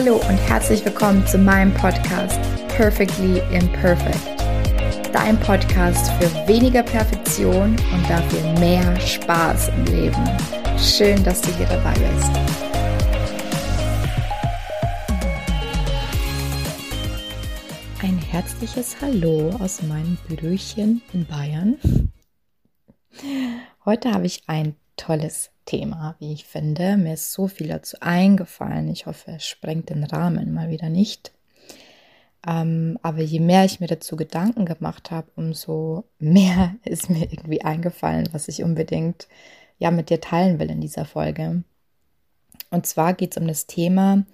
Hallo und herzlich willkommen zu meinem Podcast Perfectly Imperfect. Dein Podcast für weniger Perfektion und dafür mehr Spaß im Leben. Schön, dass du hier dabei bist. Ein herzliches Hallo aus meinem Büröchen in Bayern. Heute habe ich ein tolles Thema, wie ich finde. Mir ist so viel dazu eingefallen. Ich hoffe, es sprengt den Rahmen mal wieder nicht. Ähm, aber je mehr ich mir dazu Gedanken gemacht habe, umso mehr ist mir irgendwie eingefallen, was ich unbedingt ja mit dir teilen will in dieser Folge. Und zwar geht es um das Thema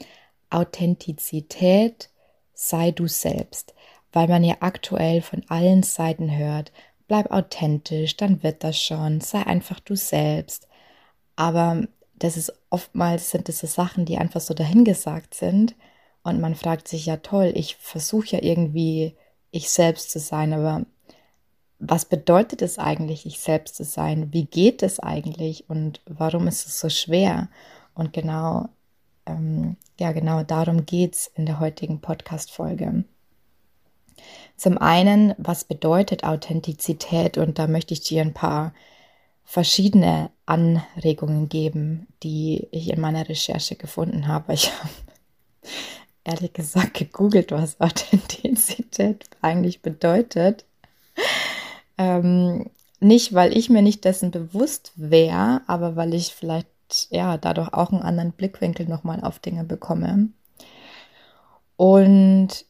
Authentizität, sei du selbst, weil man ja aktuell von allen Seiten hört, bleib authentisch, dann wird das schon, sei einfach du selbst. Aber das ist oftmals sind es so Sachen, die einfach so dahingesagt sind und man fragt sich ja toll, ich versuche ja irgendwie ich selbst zu sein, aber was bedeutet es eigentlich, ich selbst zu sein? Wie geht es eigentlich und warum ist es so schwer? Und genau, ähm, ja, genau darum geht es in der heutigen Podcast-Folge. Zum einen, was bedeutet Authentizität? Und da möchte ich dir ein paar verschiedene Anregungen geben, die ich in meiner Recherche gefunden habe. Ich habe ehrlich gesagt gegoogelt, was Authentizität eigentlich bedeutet. Ähm, nicht, weil ich mir nicht dessen bewusst wäre, aber weil ich vielleicht ja dadurch auch einen anderen Blickwinkel nochmal auf Dinge bekomme. Und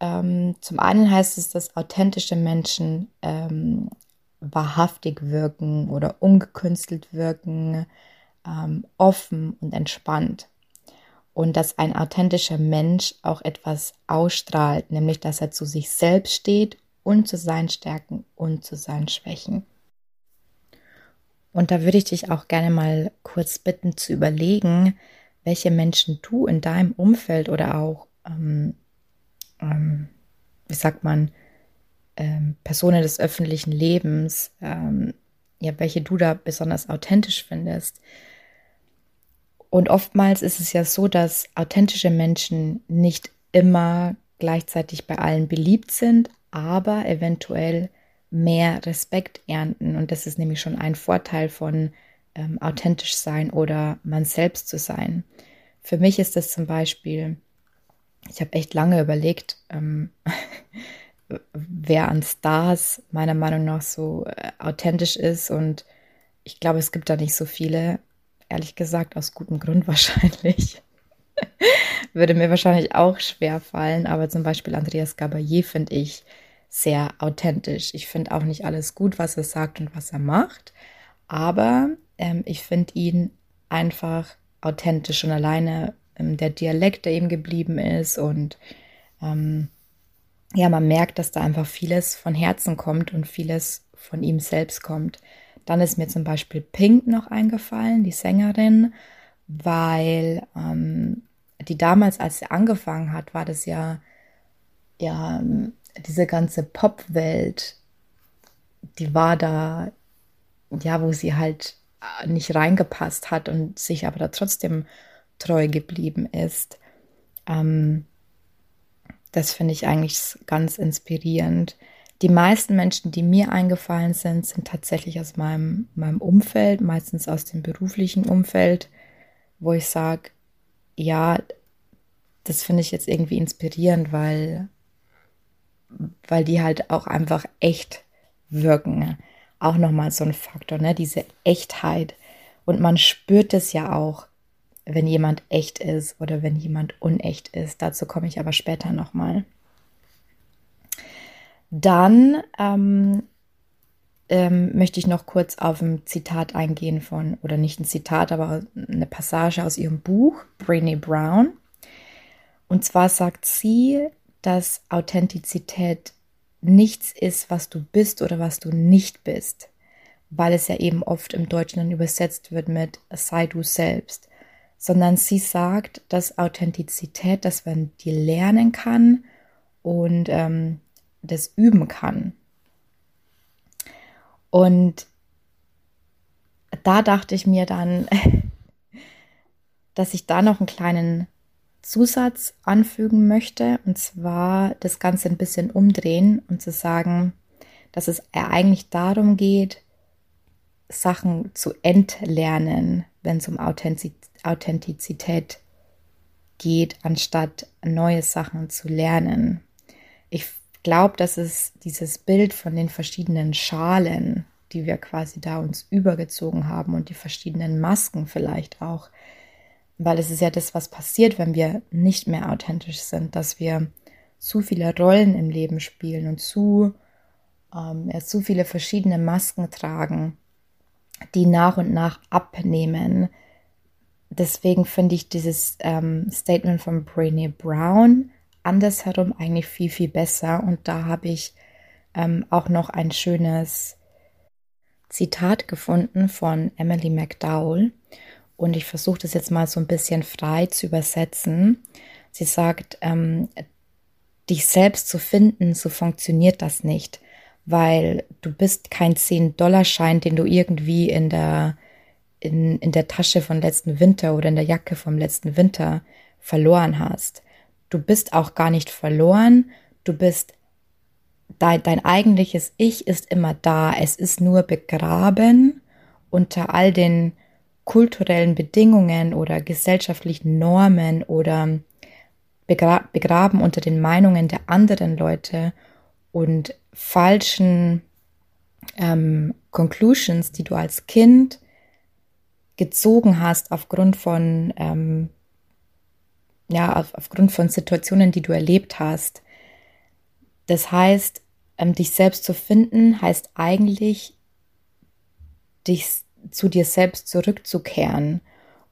ähm, zum einen heißt es, dass authentische Menschen ähm, wahrhaftig wirken oder ungekünstelt wirken, ähm, offen und entspannt. Und dass ein authentischer Mensch auch etwas ausstrahlt, nämlich dass er zu sich selbst steht und zu seinen Stärken und zu seinen Schwächen. Und da würde ich dich auch gerne mal kurz bitten zu überlegen, welche Menschen du in deinem Umfeld oder auch ähm, ähm, wie sagt man, ähm, Personen des öffentlichen Lebens, ähm, ja, welche du da besonders authentisch findest. Und oftmals ist es ja so, dass authentische Menschen nicht immer gleichzeitig bei allen beliebt sind, aber eventuell mehr Respekt ernten. Und das ist nämlich schon ein Vorteil von ähm, authentisch sein oder man selbst zu sein. Für mich ist das zum Beispiel ich habe echt lange überlegt, ähm, wer an Stars meiner Meinung nach so äh, authentisch ist. Und ich glaube, es gibt da nicht so viele. Ehrlich gesagt, aus gutem Grund wahrscheinlich. Würde mir wahrscheinlich auch schwer fallen. Aber zum Beispiel Andreas Gabayé finde ich sehr authentisch. Ich finde auch nicht alles gut, was er sagt und was er macht. Aber ähm, ich finde ihn einfach authentisch und alleine ähm, der Dialekt, der ihm geblieben ist. Und ähm, ja, man merkt, dass da einfach vieles von Herzen kommt und vieles von ihm selbst kommt. Dann ist mir zum Beispiel Pink noch eingefallen, die Sängerin, weil ähm, die damals, als sie angefangen hat, war das ja, ja, diese ganze Popwelt, die war da, ja, wo sie halt nicht reingepasst hat und sich aber da trotzdem treu geblieben ist. Ähm, das finde ich eigentlich ganz inspirierend. Die meisten Menschen, die mir eingefallen sind, sind tatsächlich aus meinem, meinem Umfeld, meistens aus dem beruflichen Umfeld, wo ich sage, ja, das finde ich jetzt irgendwie inspirierend, weil, weil die halt auch einfach echt wirken. Auch nochmal so ein Faktor, ne? diese Echtheit. Und man spürt es ja auch, wenn jemand echt ist oder wenn jemand unecht ist. Dazu komme ich aber später nochmal. Dann ähm, ähm, möchte ich noch kurz auf ein Zitat eingehen von, oder nicht ein Zitat, aber eine Passage aus ihrem Buch, Brene Brown. Und zwar sagt sie, dass Authentizität nichts ist, was du bist oder was du nicht bist, weil es ja eben oft im Deutschen dann übersetzt wird mit sei du selbst sondern sie sagt, dass Authentizität, dass man die lernen kann und ähm, das üben kann. Und da dachte ich mir dann, dass ich da noch einen kleinen Zusatz anfügen möchte, und zwar das Ganze ein bisschen umdrehen und zu sagen, dass es eigentlich darum geht, Sachen zu entlernen, wenn es um Authentizität geht, anstatt neue Sachen zu lernen. Ich glaube, dass es dieses Bild von den verschiedenen Schalen, die wir quasi da uns übergezogen haben und die verschiedenen Masken vielleicht auch, weil es ist ja das, was passiert, wenn wir nicht mehr authentisch sind, dass wir zu viele Rollen im Leben spielen und zu, ähm, ja, zu viele verschiedene Masken tragen, die nach und nach abnehmen. Deswegen finde ich dieses ähm, Statement von Brené Brown andersherum eigentlich viel, viel besser. Und da habe ich ähm, auch noch ein schönes Zitat gefunden von Emily McDowell. Und ich versuche das jetzt mal so ein bisschen frei zu übersetzen. Sie sagt, ähm, dich selbst zu finden, so funktioniert das nicht, weil du bist kein 10-Dollar-Schein, den du irgendwie in der, in, in der Tasche von letzten Winter oder in der Jacke vom letzten Winter verloren hast. Du bist auch gar nicht verloren, du bist dein, dein eigentliches Ich ist immer da, es ist nur begraben unter all den kulturellen Bedingungen oder gesellschaftlichen Normen oder begra begraben unter den Meinungen der anderen Leute und falschen ähm, Conclusions, die du als Kind gezogen hast aufgrund von ähm, ja auf, aufgrund von Situationen, die du erlebt hast. Das heißt, ähm, dich selbst zu finden, heißt eigentlich dich zu dir selbst zurückzukehren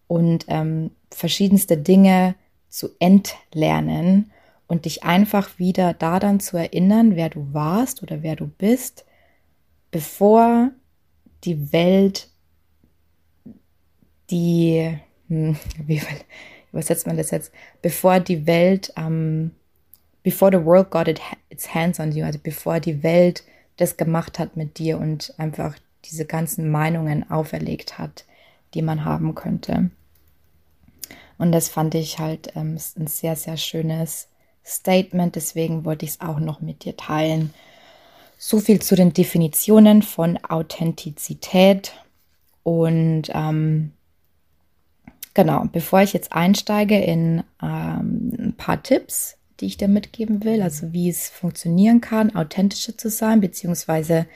und ähm, verschiedenste Dinge zu entlernen und dich einfach wieder daran zu erinnern, wer du warst oder wer du bist, bevor die Welt die, hm, wie übersetzt man das jetzt, bevor die Welt, ähm, before the world got it, its hands on you, also bevor die Welt das gemacht hat mit dir und einfach diese ganzen Meinungen auferlegt hat, die man haben könnte. Und das fand ich halt ähm, ein sehr, sehr schönes Statement. Deswegen wollte ich es auch noch mit dir teilen. So viel zu den Definitionen von Authentizität. Und ähm, genau, bevor ich jetzt einsteige in ähm, ein paar Tipps, die ich dir mitgeben will, also wie es funktionieren kann, authentischer zu sein, beziehungsweise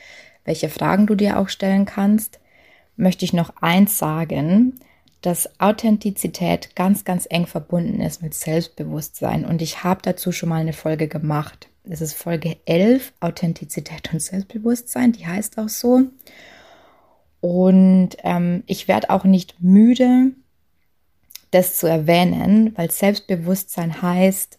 welche Fragen du dir auch stellen kannst, möchte ich noch eins sagen, dass Authentizität ganz, ganz eng verbunden ist mit Selbstbewusstsein. Und ich habe dazu schon mal eine Folge gemacht. Das ist Folge 11, Authentizität und Selbstbewusstsein, die heißt auch so. Und ähm, ich werde auch nicht müde, das zu erwähnen, weil Selbstbewusstsein heißt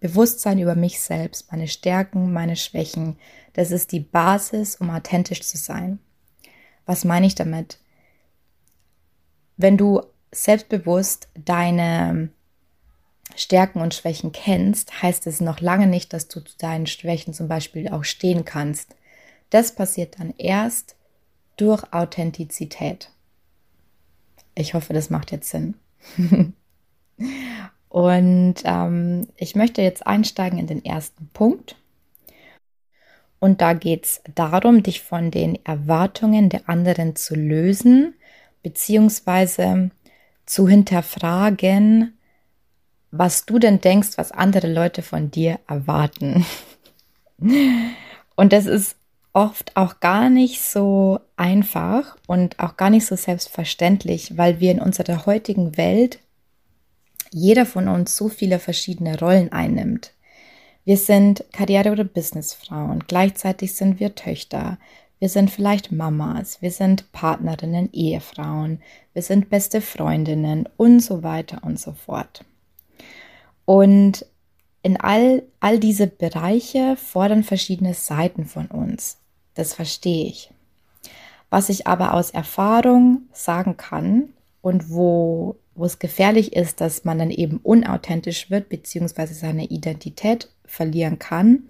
Bewusstsein über mich selbst, meine Stärken, meine Schwächen, das ist die Basis, um authentisch zu sein. Was meine ich damit? Wenn du selbstbewusst deine Stärken und Schwächen kennst, heißt es noch lange nicht, dass du zu deinen Schwächen zum Beispiel auch stehen kannst. Das passiert dann erst durch Authentizität. Ich hoffe, das macht jetzt Sinn. und ähm, ich möchte jetzt einsteigen in den ersten Punkt. Und da geht es darum, dich von den Erwartungen der anderen zu lösen, beziehungsweise zu hinterfragen, was du denn denkst, was andere Leute von dir erwarten. Und das ist oft auch gar nicht so einfach und auch gar nicht so selbstverständlich, weil wir in unserer heutigen Welt jeder von uns so viele verschiedene Rollen einnimmt. Wir sind Karriere- oder Businessfrauen, gleichzeitig sind wir Töchter, wir sind vielleicht Mamas, wir sind Partnerinnen, Ehefrauen, wir sind beste Freundinnen und so weiter und so fort. Und in all, all diese Bereiche fordern verschiedene Seiten von uns. Das verstehe ich. Was ich aber aus Erfahrung sagen kann und wo, wo es gefährlich ist, dass man dann eben unauthentisch wird, beziehungsweise seine Identität verlieren kann,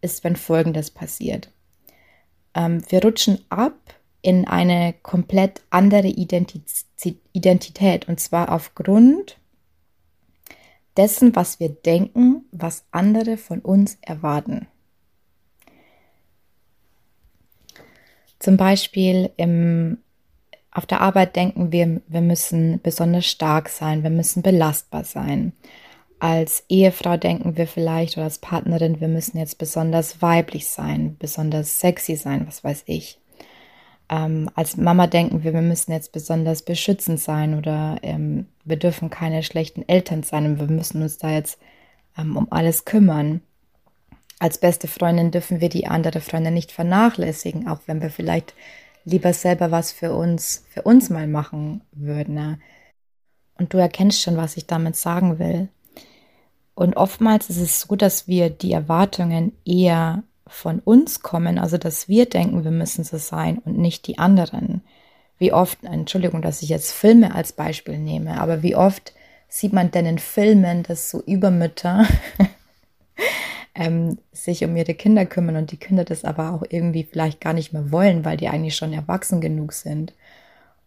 ist, wenn Folgendes passiert. Ähm, wir rutschen ab in eine komplett andere Identität, Identität und zwar aufgrund dessen, was wir denken, was andere von uns erwarten. Zum Beispiel im, auf der Arbeit denken wir, wir müssen besonders stark sein, wir müssen belastbar sein. Als Ehefrau denken wir vielleicht oder als Partnerin, wir müssen jetzt besonders weiblich sein, besonders sexy sein, was weiß ich. Ähm, als Mama denken wir, wir müssen jetzt besonders beschützend sein oder ähm, wir dürfen keine schlechten Eltern sein und wir müssen uns da jetzt ähm, um alles kümmern. Als beste Freundin dürfen wir die andere Freundin nicht vernachlässigen, auch wenn wir vielleicht lieber selber was für uns, für uns mal machen würden. Ne? Und du erkennst schon, was ich damit sagen will. Und oftmals ist es so, dass wir die Erwartungen eher von uns kommen, also dass wir denken, wir müssen so sein und nicht die anderen. Wie oft, Entschuldigung, dass ich jetzt Filme als Beispiel nehme, aber wie oft sieht man denn in Filmen, dass so Übermütter ähm, sich um ihre Kinder kümmern und die Kinder das aber auch irgendwie vielleicht gar nicht mehr wollen, weil die eigentlich schon erwachsen genug sind.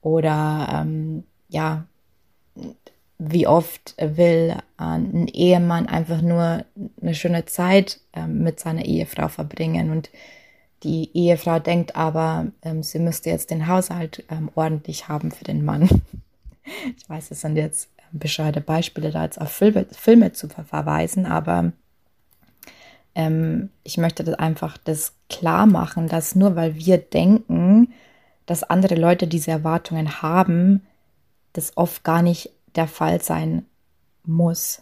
Oder ähm, ja, wie oft will ein Ehemann einfach nur eine schöne Zeit ähm, mit seiner Ehefrau verbringen und die Ehefrau denkt aber, ähm, sie müsste jetzt den Haushalt ähm, ordentlich haben für den Mann. ich weiß, das sind jetzt bescheuerte Beispiele, da jetzt auf Filme, Filme zu verweisen, aber ähm, ich möchte das einfach das klar machen, dass nur weil wir denken, dass andere Leute diese Erwartungen haben, das oft gar nicht der Fall sein muss.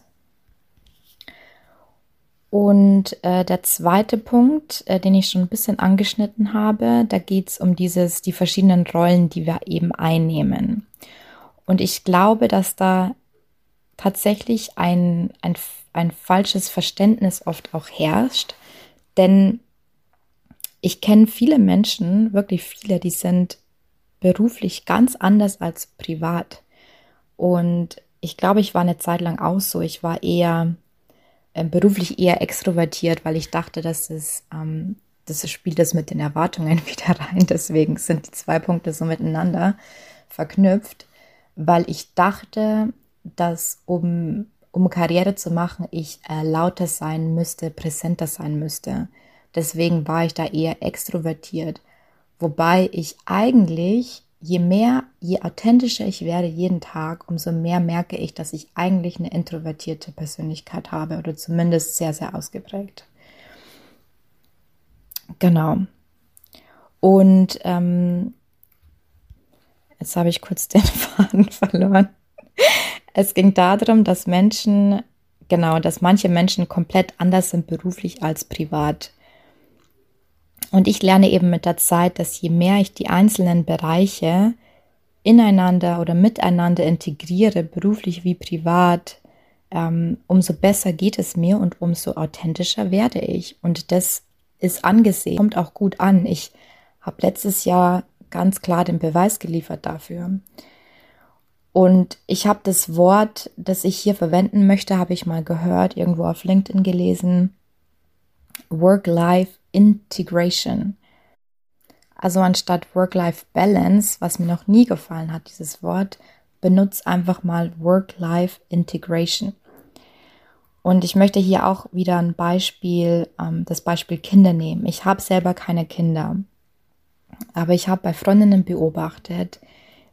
Und äh, der zweite Punkt, äh, den ich schon ein bisschen angeschnitten habe, da geht es um dieses, die verschiedenen Rollen, die wir eben einnehmen. Und ich glaube, dass da tatsächlich ein, ein, ein falsches Verständnis oft auch herrscht. Denn ich kenne viele Menschen, wirklich viele, die sind beruflich ganz anders als privat. Und ich glaube, ich war eine Zeit lang auch so. Ich war eher äh, beruflich eher extrovertiert, weil ich dachte, dass es ähm, das spielt das mit den Erwartungen wieder rein. Deswegen sind die zwei Punkte so miteinander verknüpft, weil ich dachte, dass um, um Karriere zu machen, ich äh, lauter sein müsste, präsenter sein müsste. Deswegen war ich da eher extrovertiert. Wobei ich eigentlich je mehr, je authentischer ich werde jeden Tag, umso mehr merke ich, dass ich eigentlich eine introvertierte Persönlichkeit habe oder zumindest sehr, sehr ausgeprägt. Genau. Und ähm, jetzt habe ich kurz den Faden verloren. Es ging darum, dass Menschen, genau, dass manche Menschen komplett anders sind beruflich als privat. Und ich lerne eben mit der Zeit, dass je mehr ich die einzelnen Bereiche ineinander oder miteinander integriere, beruflich wie privat, ähm, umso besser geht es mir und umso authentischer werde ich. Und das ist angesehen, kommt auch gut an. Ich habe letztes Jahr ganz klar den Beweis geliefert dafür. Und ich habe das Wort, das ich hier verwenden möchte, habe ich mal gehört, irgendwo auf LinkedIn gelesen. Work-Life Integration. Also anstatt Work-Life Balance, was mir noch nie gefallen hat, dieses Wort, benutzt einfach mal Work-Life Integration. Und ich möchte hier auch wieder ein Beispiel, ähm, das Beispiel Kinder nehmen. Ich habe selber keine Kinder, aber ich habe bei Freundinnen beobachtet,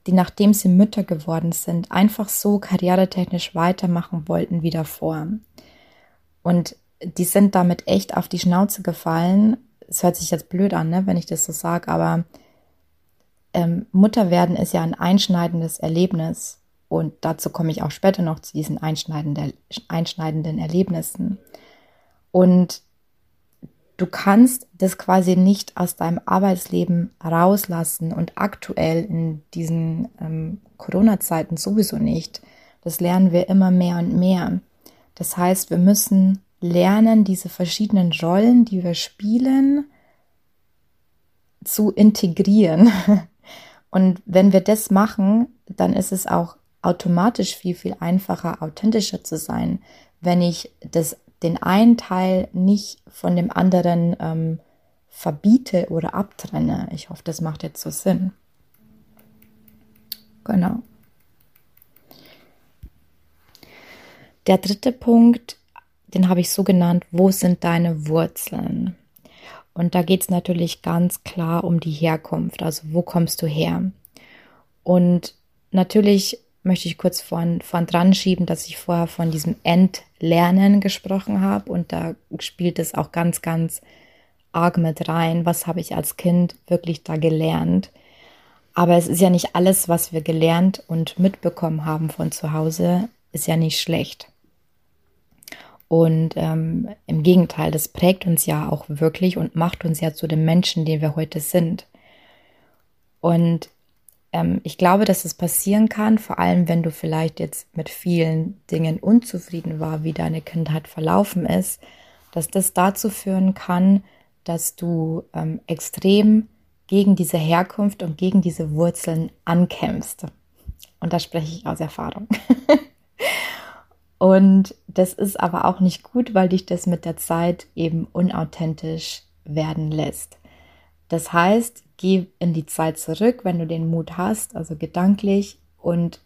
die nachdem sie Mütter geworden sind, einfach so karrieretechnisch weitermachen wollten wie davor. Und die sind damit echt auf die Schnauze gefallen. Es hört sich jetzt blöd an, ne, wenn ich das so sage, aber ähm, Mutter werden ist ja ein einschneidendes Erlebnis. Und dazu komme ich auch später noch zu diesen einschneidenden, einschneidenden Erlebnissen. Und du kannst das quasi nicht aus deinem Arbeitsleben rauslassen und aktuell in diesen ähm, Corona-Zeiten sowieso nicht. Das lernen wir immer mehr und mehr. Das heißt, wir müssen lernen, diese verschiedenen Rollen, die wir spielen, zu integrieren. Und wenn wir das machen, dann ist es auch automatisch viel, viel einfacher, authentischer zu sein, wenn ich das, den einen Teil nicht von dem anderen ähm, verbiete oder abtrenne. Ich hoffe, das macht jetzt so Sinn. Genau. Der dritte Punkt, den habe ich so genannt, wo sind deine Wurzeln? Und da geht es natürlich ganz klar um die Herkunft, also wo kommst du her? Und natürlich möchte ich kurz von, von dran schieben, dass ich vorher von diesem Entlernen gesprochen habe und da spielt es auch ganz, ganz arg mit rein. Was habe ich als Kind wirklich da gelernt? Aber es ist ja nicht alles, was wir gelernt und mitbekommen haben von zu Hause, ist ja nicht schlecht. Und ähm, im Gegenteil, das prägt uns ja auch wirklich und macht uns ja zu den Menschen, die wir heute sind. Und ähm, ich glaube, dass es passieren kann, vor allem wenn du vielleicht jetzt mit vielen Dingen unzufrieden war, wie deine Kindheit verlaufen ist, dass das dazu führen kann, dass du ähm, extrem gegen diese Herkunft und gegen diese Wurzeln ankämpfst. Und da spreche ich aus Erfahrung. Und das ist aber auch nicht gut, weil dich das mit der Zeit eben unauthentisch werden lässt. Das heißt, geh in die Zeit zurück, wenn du den Mut hast, also gedanklich, und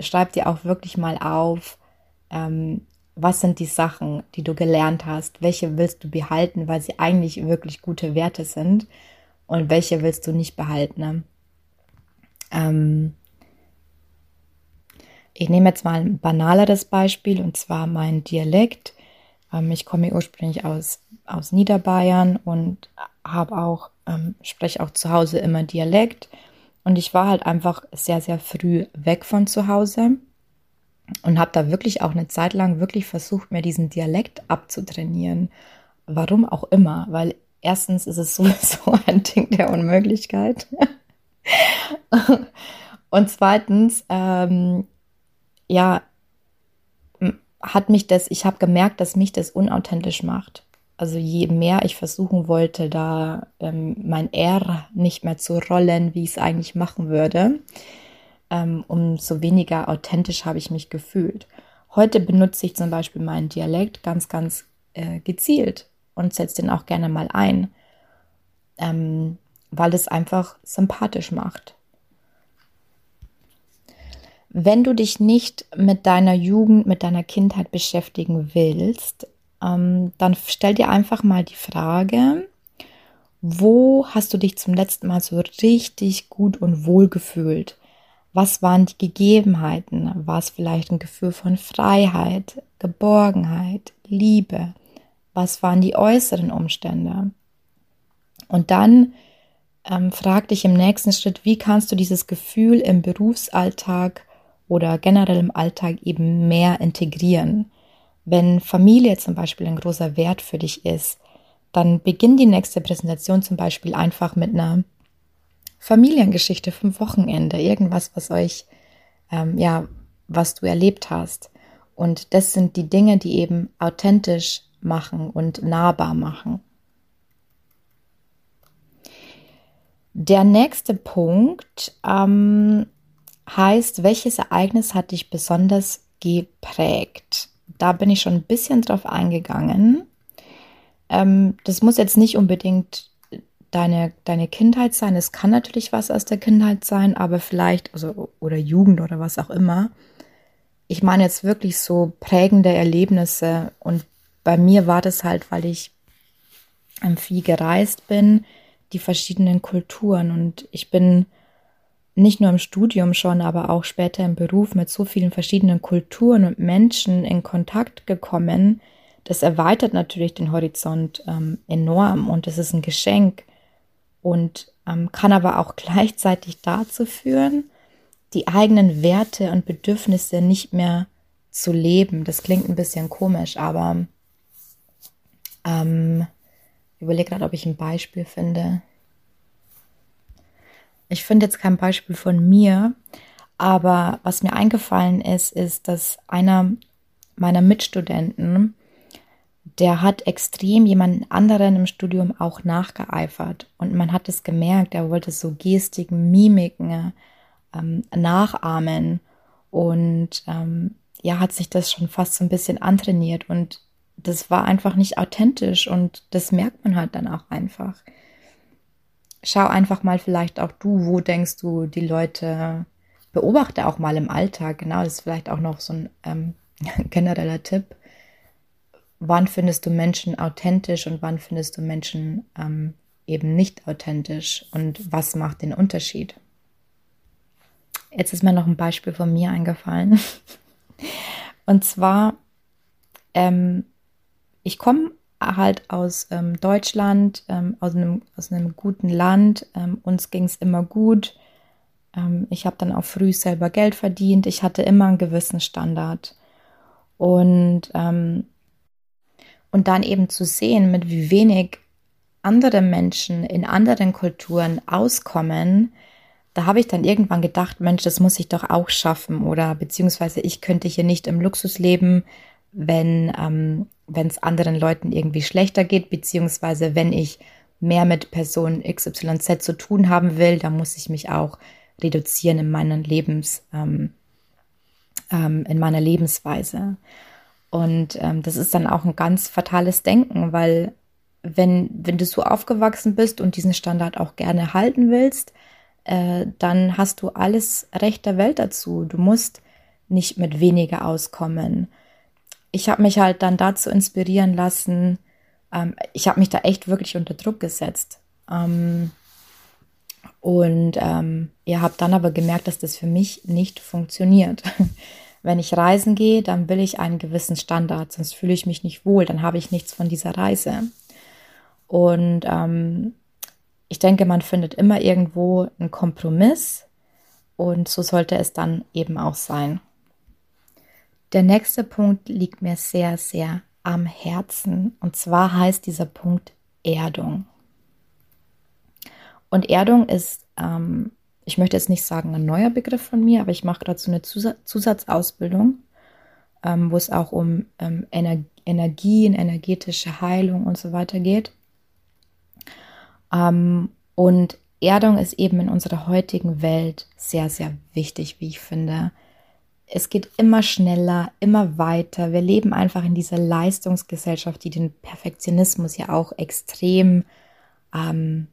schreib dir auch wirklich mal auf, ähm, was sind die Sachen, die du gelernt hast, welche willst du behalten, weil sie eigentlich wirklich gute Werte sind und welche willst du nicht behalten. Ne? Ähm, ich nehme jetzt mal ein banaleres Beispiel und zwar mein Dialekt. Ähm, ich komme ursprünglich aus, aus Niederbayern und habe auch, ähm, spreche auch zu Hause immer Dialekt. Und ich war halt einfach sehr, sehr früh weg von zu Hause und habe da wirklich auch eine Zeit lang wirklich versucht, mir diesen Dialekt abzutrainieren. Warum auch immer, weil erstens ist es sowieso ein Ding der Unmöglichkeit. und zweitens ähm, ja, hat mich das, ich habe gemerkt, dass mich das unauthentisch macht. Also je mehr ich versuchen wollte, da ähm, mein R nicht mehr zu rollen, wie ich es eigentlich machen würde, ähm, umso weniger authentisch habe ich mich gefühlt. Heute benutze ich zum Beispiel meinen Dialekt ganz, ganz äh, gezielt und setze den auch gerne mal ein, ähm, weil es einfach sympathisch macht. Wenn du dich nicht mit deiner Jugend, mit deiner Kindheit beschäftigen willst, ähm, dann stell dir einfach mal die Frage, wo hast du dich zum letzten Mal so richtig gut und wohl gefühlt? Was waren die Gegebenheiten? War es vielleicht ein Gefühl von Freiheit, Geborgenheit, Liebe? Was waren die äußeren Umstände? Und dann ähm, frag dich im nächsten Schritt, wie kannst du dieses Gefühl im Berufsalltag oder generell im Alltag eben mehr integrieren. Wenn Familie zum Beispiel ein großer Wert für dich ist, dann beginn die nächste Präsentation zum Beispiel einfach mit einer Familiengeschichte vom Wochenende, irgendwas, was euch, ähm, ja, was du erlebt hast. Und das sind die Dinge, die eben authentisch machen und nahbar machen. Der nächste Punkt ähm, heißt, welches Ereignis hat dich besonders geprägt? Da bin ich schon ein bisschen drauf eingegangen. Ähm, das muss jetzt nicht unbedingt deine, deine Kindheit sein. Es kann natürlich was aus der Kindheit sein, aber vielleicht, also, oder Jugend oder was auch immer. Ich meine jetzt wirklich so prägende Erlebnisse. Und bei mir war das halt, weil ich viel gereist bin, die verschiedenen Kulturen. Und ich bin nicht nur im Studium schon, aber auch später im Beruf mit so vielen verschiedenen Kulturen und Menschen in Kontakt gekommen, das erweitert natürlich den Horizont ähm, enorm und es ist ein Geschenk und ähm, kann aber auch gleichzeitig dazu führen, die eigenen Werte und Bedürfnisse nicht mehr zu leben. Das klingt ein bisschen komisch, aber ähm, ich überlege gerade, ob ich ein Beispiel finde. Ich finde jetzt kein Beispiel von mir, aber was mir eingefallen ist, ist, dass einer meiner Mitstudenten, der hat extrem jemanden anderen im Studium auch nachgeeifert. Und man hat es gemerkt, er wollte so Gestiken, Mimiken ähm, nachahmen. Und ähm, ja, hat sich das schon fast so ein bisschen antrainiert. Und das war einfach nicht authentisch. Und das merkt man halt dann auch einfach schau einfach mal vielleicht auch du, wo denkst du, die Leute, beobachte auch mal im Alltag, genau, das ist vielleicht auch noch so ein ähm, genereller Tipp. Wann findest du Menschen authentisch und wann findest du Menschen ähm, eben nicht authentisch und was macht den Unterschied? Jetzt ist mir noch ein Beispiel von mir eingefallen. Und zwar, ähm, ich komme halt aus ähm, Deutschland, ähm, aus, einem, aus einem guten Land. Ähm, uns ging es immer gut. Ähm, ich habe dann auch früh selber Geld verdient. Ich hatte immer einen gewissen Standard. Und, ähm, und dann eben zu sehen, mit wie wenig andere Menschen in anderen Kulturen auskommen, da habe ich dann irgendwann gedacht, Mensch, das muss ich doch auch schaffen oder beziehungsweise ich könnte hier nicht im Luxus leben, wenn ähm, es anderen Leuten irgendwie schlechter geht, beziehungsweise wenn ich mehr mit Person XYZ zu tun haben will, dann muss ich mich auch reduzieren in meinen Lebens, ähm, ähm, in meiner Lebensweise. Und ähm, das ist dann auch ein ganz fatales Denken, weil wenn, wenn du so aufgewachsen bist und diesen Standard auch gerne halten willst, äh, dann hast du alles Recht der Welt dazu. Du musst nicht mit weniger auskommen. Ich habe mich halt dann dazu inspirieren lassen. Ähm, ich habe mich da echt wirklich unter Druck gesetzt. Ähm, und ähm, ihr habt dann aber gemerkt, dass das für mich nicht funktioniert. Wenn ich reisen gehe, dann will ich einen gewissen Standard, sonst fühle ich mich nicht wohl, dann habe ich nichts von dieser Reise. Und ähm, ich denke, man findet immer irgendwo einen Kompromiss und so sollte es dann eben auch sein. Der nächste Punkt liegt mir sehr, sehr am Herzen und zwar heißt dieser Punkt Erdung. Und Erdung ist, ähm, ich möchte jetzt nicht sagen ein neuer Begriff von mir, aber ich mache dazu eine Zusatzausbildung, ähm, wo es auch um ähm, Ener Energien, energetische Heilung und so weiter geht. Ähm, und Erdung ist eben in unserer heutigen Welt sehr, sehr wichtig, wie ich finde. Es geht immer schneller, immer weiter. Wir leben einfach in dieser Leistungsgesellschaft, die den Perfektionismus ja auch extrem ähm,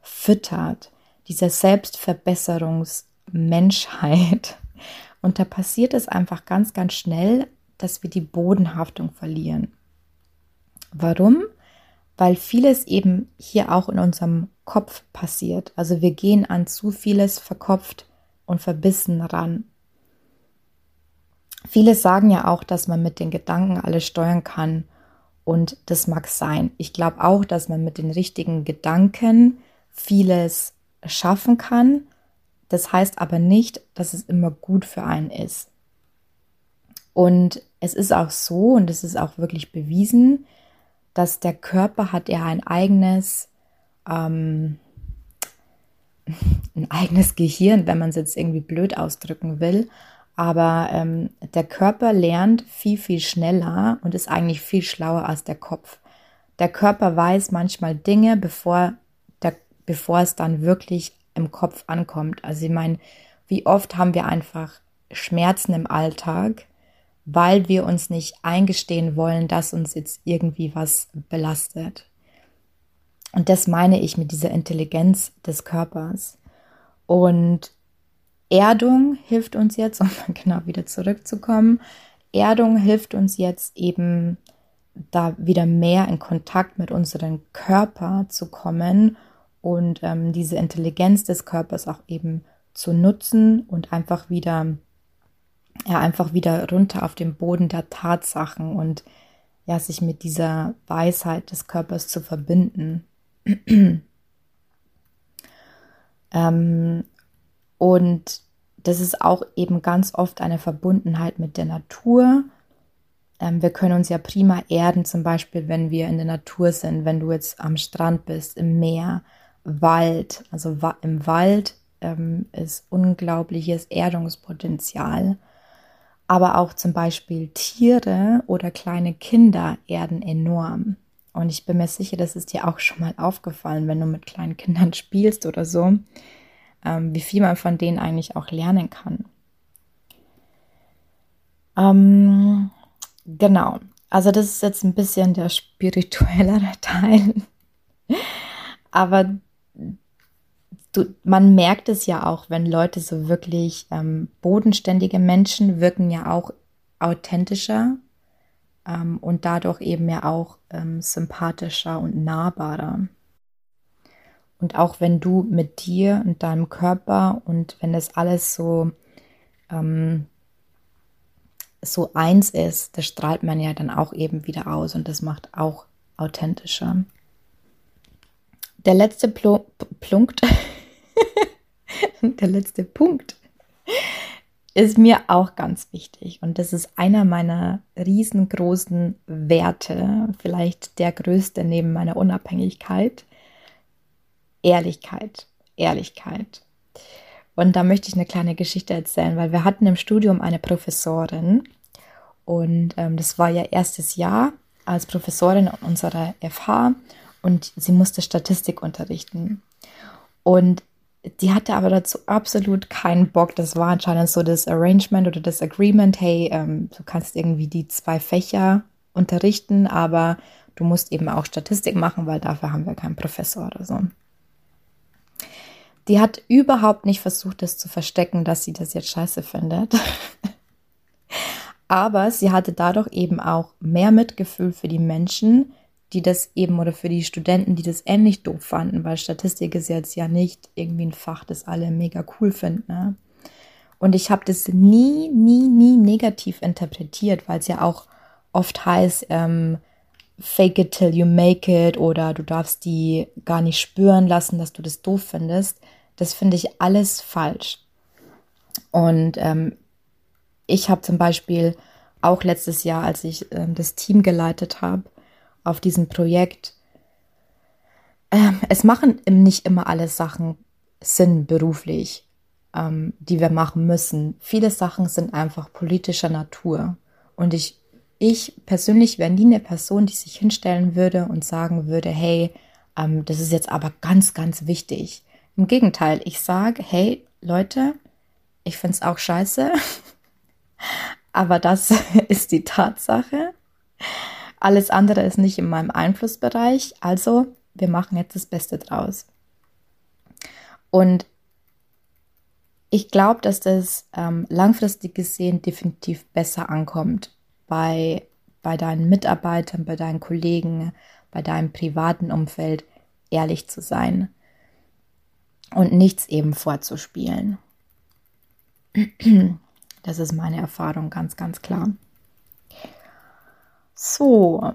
füttert. Diese Selbstverbesserungsmenschheit. Und da passiert es einfach ganz, ganz schnell, dass wir die Bodenhaftung verlieren. Warum? weil vieles eben hier auch in unserem Kopf passiert. Also wir gehen an zu vieles verkopft und verbissen ran. Viele sagen ja auch, dass man mit den Gedanken alles steuern kann und das mag sein. Ich glaube auch, dass man mit den richtigen Gedanken vieles schaffen kann. Das heißt aber nicht, dass es immer gut für einen ist. Und es ist auch so, und es ist auch wirklich bewiesen, dass der Körper hat ja ein eigenes, ähm, ein eigenes Gehirn, wenn man es jetzt irgendwie blöd ausdrücken will. Aber ähm, der Körper lernt viel, viel schneller und ist eigentlich viel schlauer als der Kopf. Der Körper weiß manchmal Dinge, bevor, der, bevor es dann wirklich im Kopf ankommt. Also ich meine, wie oft haben wir einfach Schmerzen im Alltag, weil wir uns nicht eingestehen wollen, dass uns jetzt irgendwie was belastet. Und das meine ich mit dieser Intelligenz des Körpers. Und Erdung hilft uns jetzt, um genau wieder zurückzukommen, Erdung hilft uns jetzt eben da wieder mehr in Kontakt mit unserem Körper zu kommen und ähm, diese Intelligenz des Körpers auch eben zu nutzen und einfach wieder ja einfach wieder runter auf den Boden der Tatsachen und ja sich mit dieser Weisheit des Körpers zu verbinden. ähm, und das ist auch eben ganz oft eine Verbundenheit mit der Natur. Ähm, wir können uns ja prima erden, zum Beispiel, wenn wir in der Natur sind, wenn du jetzt am Strand bist, im Meer, Wald. Also wa im Wald ähm, ist unglaubliches Erdungspotenzial aber auch zum Beispiel Tiere oder kleine Kinder erden enorm. Und ich bin mir sicher, das ist dir auch schon mal aufgefallen, wenn du mit kleinen Kindern spielst oder so, ähm, wie viel man von denen eigentlich auch lernen kann. Ähm, genau, also das ist jetzt ein bisschen der spirituellere Teil. Aber du, man merkt es ja auch, wenn Leute so wirklich ähm, bodenständige Menschen wirken ja auch authentischer ähm, und dadurch eben ja auch ähm, sympathischer und nahbarer. Und auch wenn du mit dir und deinem Körper und wenn das alles so, ähm, so eins ist, das strahlt man ja dann auch eben wieder aus und das macht auch authentischer. Der letzte Pl Plunkt, der letzte Punkt ist mir auch ganz wichtig und das ist einer meiner riesengroßen Werte, vielleicht der größte neben meiner Unabhängigkeit. Ehrlichkeit, Ehrlichkeit. Und da möchte ich eine kleine Geschichte erzählen, weil wir hatten im Studium eine Professorin und ähm, das war ihr erstes Jahr als Professorin unserer FH und sie musste Statistik unterrichten. Und die hatte aber dazu absolut keinen Bock. Das war anscheinend so das Arrangement oder das Agreement, hey, ähm, du kannst irgendwie die zwei Fächer unterrichten, aber du musst eben auch Statistik machen, weil dafür haben wir keinen Professor oder so. Die hat überhaupt nicht versucht, das zu verstecken, dass sie das jetzt scheiße findet. Aber sie hatte dadurch eben auch mehr Mitgefühl für die Menschen, die das eben oder für die Studenten, die das ähnlich doof fanden, weil Statistik ist jetzt ja nicht irgendwie ein Fach, das alle mega cool finden. Ne? Und ich habe das nie, nie, nie negativ interpretiert, weil es ja auch oft heißt, ähm, fake it till you make it oder du darfst die gar nicht spüren lassen, dass du das doof findest. Das finde ich alles falsch. Und ähm, ich habe zum Beispiel auch letztes Jahr, als ich ähm, das Team geleitet habe, auf diesem Projekt. Ähm, es machen nicht immer alle Sachen Sinn beruflich, ähm, die wir machen müssen. Viele Sachen sind einfach politischer Natur. Und ich, ich persönlich wäre nie eine Person, die sich hinstellen würde und sagen würde, hey, ähm, das ist jetzt aber ganz, ganz wichtig. Im Gegenteil, ich sage, hey, Leute, ich finde es auch scheiße, aber das ist die Tatsache. Alles andere ist nicht in meinem Einflussbereich, also wir machen jetzt das Beste draus. Und ich glaube, dass das ähm, langfristig gesehen definitiv besser ankommt bei, bei deinen Mitarbeitern, bei deinen Kollegen, bei deinem privaten Umfeld, ehrlich zu sein und nichts eben vorzuspielen. Das ist meine Erfahrung ganz, ganz klar. So,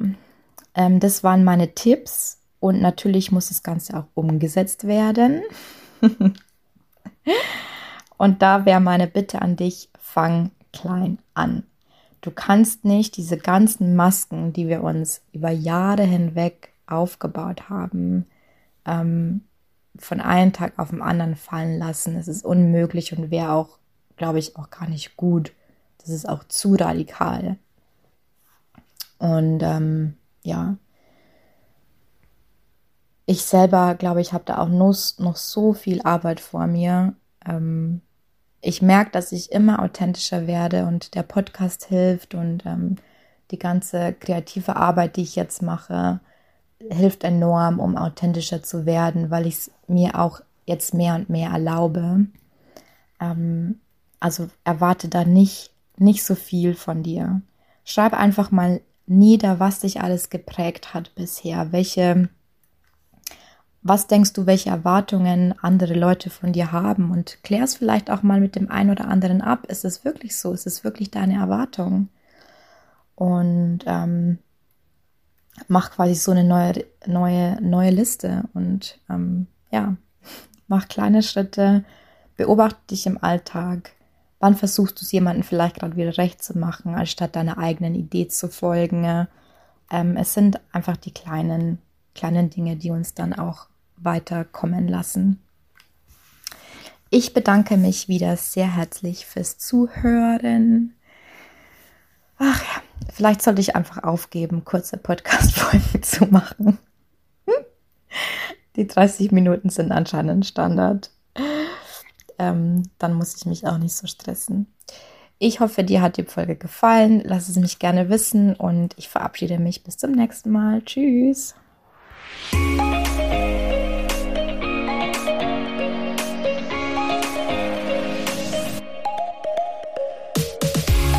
ähm, das waren meine Tipps und natürlich muss das Ganze auch umgesetzt werden. und da wäre meine Bitte an dich, fang klein an. Du kannst nicht diese ganzen Masken, die wir uns über Jahre hinweg aufgebaut haben, ähm, von einem Tag auf den anderen fallen lassen. Es ist unmöglich und wäre auch, glaube ich, auch gar nicht gut. Das ist auch zu radikal. Und ähm, ja, ich selber glaube, ich habe da auch noch, noch so viel Arbeit vor mir. Ähm, ich merke, dass ich immer authentischer werde und der Podcast hilft und ähm, die ganze kreative Arbeit, die ich jetzt mache, hilft enorm, um authentischer zu werden, weil ich es mir auch jetzt mehr und mehr erlaube. Ähm, also erwarte da nicht, nicht so viel von dir. Schreib einfach mal nieder, was dich alles geprägt hat bisher. Welche, was denkst du, welche Erwartungen andere Leute von dir haben? Und klär es vielleicht auch mal mit dem einen oder anderen ab. Ist es wirklich so? Ist es wirklich deine Erwartung? Und ähm, mach quasi so eine neue, neue, neue Liste und ähm, ja, mach kleine Schritte, beobachte dich im Alltag, Wann versuchst du es jemandem vielleicht gerade wieder recht zu machen, anstatt deiner eigenen Idee zu folgen? Ähm, es sind einfach die kleinen, kleinen Dinge, die uns dann auch weiterkommen lassen. Ich bedanke mich wieder sehr herzlich fürs Zuhören. Ach ja, vielleicht sollte ich einfach aufgeben, kurze Podcast-Folgen zu machen. Die 30 Minuten sind anscheinend Standard ähm, dann muss ich mich auch nicht so stressen. Ich hoffe, dir hat die Folge gefallen. Lass es mich gerne wissen und ich verabschiede mich bis zum nächsten Mal. Tschüss.